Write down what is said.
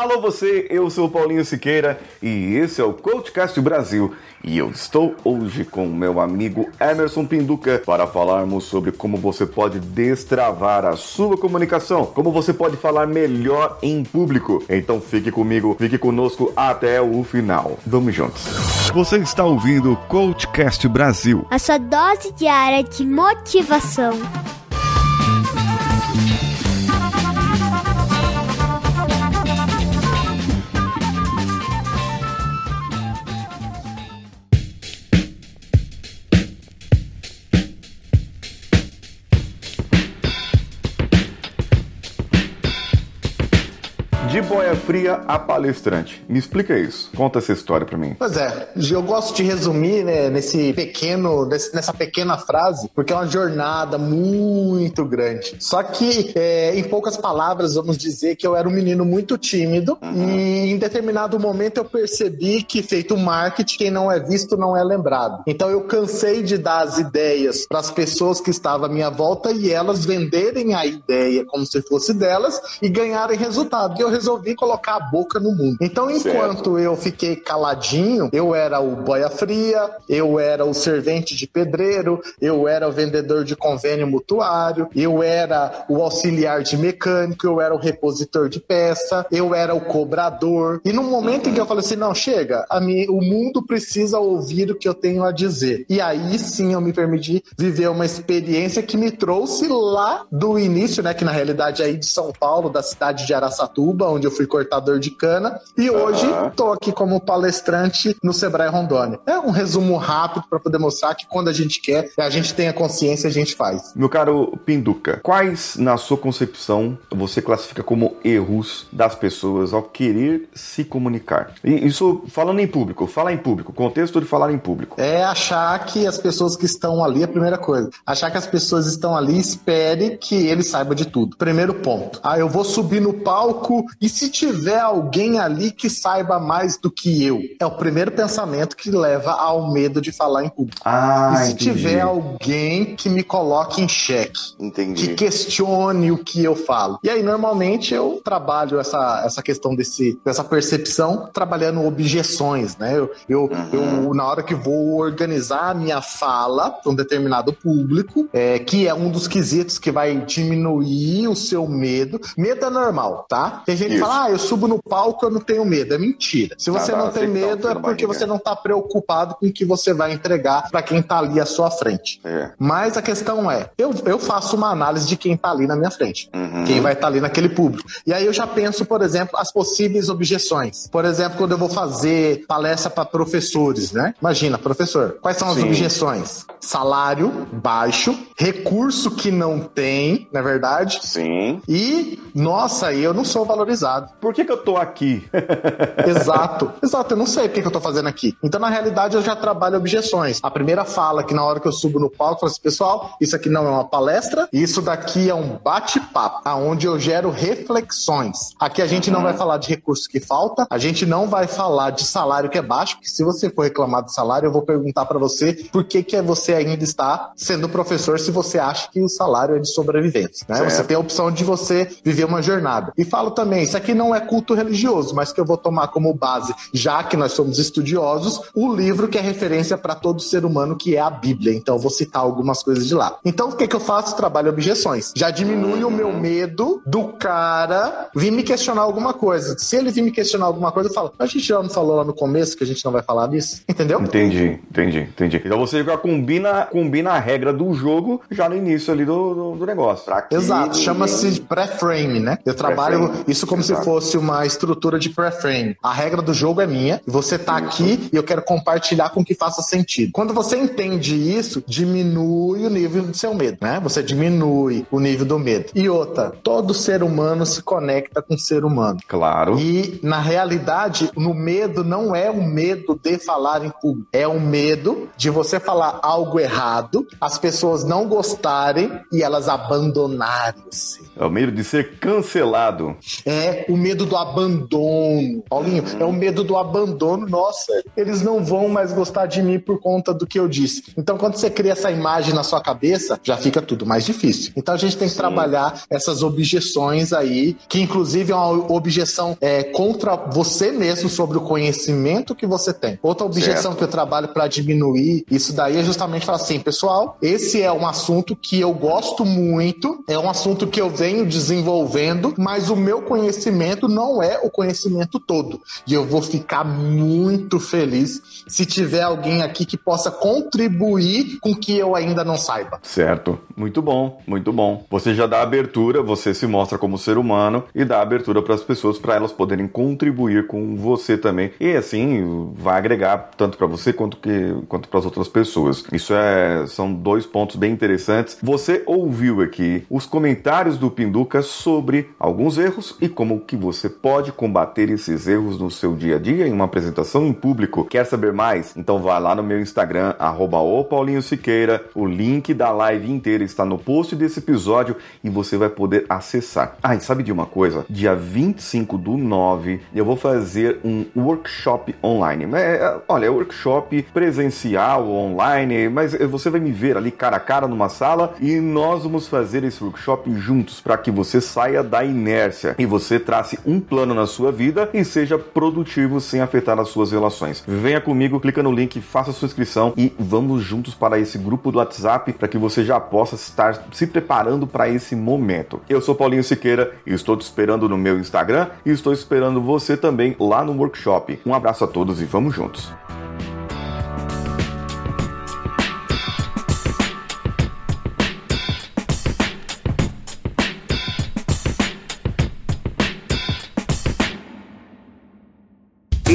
Alô você, eu sou o Paulinho Siqueira e esse é o Coachcast Brasil. E eu estou hoje com meu amigo Emerson Pinduca para falarmos sobre como você pode destravar a sua comunicação, como você pode falar melhor em público. Então fique comigo, fique conosco até o final. Vamos juntos. Você está ouvindo o Coachcast Brasil. A sua dose diária de motivação. De boia fria a palestrante. Me explica isso. Conta essa história para mim. Pois é, eu gosto de resumir né, nesse pequeno, nessa pequena frase, porque é uma jornada muito grande. Só que, é, em poucas palavras, vamos dizer que eu era um menino muito tímido uhum. e em determinado momento eu percebi que, feito marketing, quem não é visto não é lembrado. Então eu cansei de dar as ideias para as pessoas que estavam à minha volta e elas venderem a ideia como se fosse delas e ganharem resultado. E eu resolvi colocar a boca no mundo. Então, enquanto certo. eu fiquei caladinho, eu era o boia fria, eu era o servente de pedreiro, eu era o vendedor de convênio mutuário, eu era o auxiliar de mecânico, eu era o repositor de peça, eu era o cobrador. E no momento em que eu falei assim, não, chega, a mim, o mundo precisa ouvir o que eu tenho a dizer. E aí sim eu me permiti viver uma experiência que me trouxe lá do início, né, que na realidade é aí de São Paulo, da cidade de Araçatuba, onde eu fui cortador de cana, e hoje estou aqui como palestrante no Sebrae Rondônia. É um resumo rápido para poder mostrar que quando a gente quer, a gente tem a consciência, a gente faz. Meu caro Pinduca, quais, na sua concepção, você classifica como erros das pessoas ao querer se comunicar? E isso falando em público, falar em público, contexto de falar em público. É achar que as pessoas que estão ali, a primeira coisa, achar que as pessoas estão ali, espere que ele saiba de tudo. Primeiro ponto. Ah, eu vou subir no palco e se tiver alguém ali que saiba mais do que eu? É o primeiro pensamento que leva ao medo de falar em público. Ah, e se entendi. tiver alguém que me coloque em xeque, entendi. que questione o que eu falo. E aí, normalmente, eu trabalho essa, essa questão desse, dessa percepção trabalhando objeções, né? Eu, eu, uhum. eu, na hora que vou organizar a minha fala para um determinado público, é, que é um dos quesitos que vai diminuir o seu medo. Medo é normal, tá? Tem gente que fala, ah, eu subo no palco, eu não tenho medo. É mentira. Se você ah, não tem medo, é porque você não tá preocupado com o que você vai entregar para quem tá ali à sua frente. É. Mas a questão é, eu, eu faço uma análise de quem tá ali na minha frente. Uhum. Quem vai estar tá ali naquele público. E aí eu já penso, por exemplo, as possíveis objeções. Por exemplo, quando eu vou fazer palestra para professores, né? Imagina, professor, quais são as Sim. objeções? Salário baixo, recurso que não tem, na é verdade. Sim. E, nossa, eu não sou valorizado valorizado. Por que, que eu tô aqui? exato, exato, eu não sei o que, que eu tô fazendo aqui. Então, na realidade, eu já trabalho objeções. A primeira fala que na hora que eu subo no palco, eu falo assim, pessoal, isso aqui não é uma palestra, isso daqui é um bate-papo, aonde eu gero reflexões. Aqui a gente não vai falar de recurso que falta, a gente não vai falar de salário que é baixo, porque se você for reclamar de salário, eu vou perguntar para você por que, que você ainda está sendo professor se você acha que o salário é de sobrevivência. Né? Você tem a opção de você viver uma jornada. E falo também isso aqui não é culto religioso, mas que eu vou tomar como base, já que nós somos estudiosos, o livro que é referência para todo ser humano, que é a Bíblia. Então eu vou citar algumas coisas de lá. Então o que, que eu faço? Trabalho objeções. Já diminui o meu medo do cara vir me questionar alguma coisa. Se ele vir me questionar alguma coisa, eu falo, a gente já não falou lá no começo que a gente não vai falar disso? Entendeu? Entendi, entendi, entendi. Então você já combina, combina a regra do jogo já no início ali do, do, do negócio. Exato, chama-se pré-frame, né? Eu trabalho isso como Exato. se fosse uma estrutura de pré-frame. A regra do jogo é minha, você tá aqui e eu quero compartilhar com que faça sentido. Quando você entende isso, diminui o nível do seu medo, né? Você diminui o nível do medo. E outra, todo ser humano se conecta com o ser humano. Claro. E na realidade, no medo não é o medo de falar em público, é o medo de você falar algo errado, as pessoas não gostarem e elas abandonarem você. É o medo de ser cancelado. É é o medo do abandono. Paulinho, é o medo do abandono. Nossa, eles não vão mais gostar de mim por conta do que eu disse. Então, quando você cria essa imagem na sua cabeça, já fica tudo mais difícil. Então, a gente tem que Sim. trabalhar essas objeções aí, que inclusive é uma objeção é, contra você mesmo sobre o conhecimento que você tem. Outra objeção certo. que eu trabalho para diminuir isso daí é justamente falar assim, pessoal, esse é um assunto que eu gosto muito, é um assunto que eu venho desenvolvendo, mas o meu conhecimento não é o conhecimento todo. E eu vou ficar muito feliz se tiver alguém aqui que possa contribuir com que eu ainda não saiba. Certo. Muito bom, muito bom. Você já dá abertura, você se mostra como ser humano e dá abertura para as pessoas para elas poderem contribuir com você também. E assim vai agregar tanto para você quanto que quanto para as outras pessoas. Isso é são dois pontos bem interessantes. Você ouviu aqui os comentários do Pinduca sobre alguns erros e como que você pode combater esses erros no seu dia a dia em uma apresentação em público. Quer saber mais? Então vá lá no meu Instagram @o_paulinho_siqueira. O link da live inteira está no post desse episódio e você vai poder acessar. Ah, e sabe de uma coisa? Dia 25 do 9 eu vou fazer um workshop online. É, olha, é workshop presencial, online, mas você vai me ver ali cara a cara numa sala e nós vamos fazer esse workshop juntos para que você saia da inércia e você trace um plano na sua vida e seja produtivo sem afetar as suas relações. Venha comigo, clica no link, faça sua inscrição e vamos juntos para esse grupo do WhatsApp para que você já possa estar se preparando para esse momento. Eu sou Paulinho Siqueira e estou te esperando no meu Instagram e estou esperando você também lá no workshop. Um abraço a todos e vamos juntos.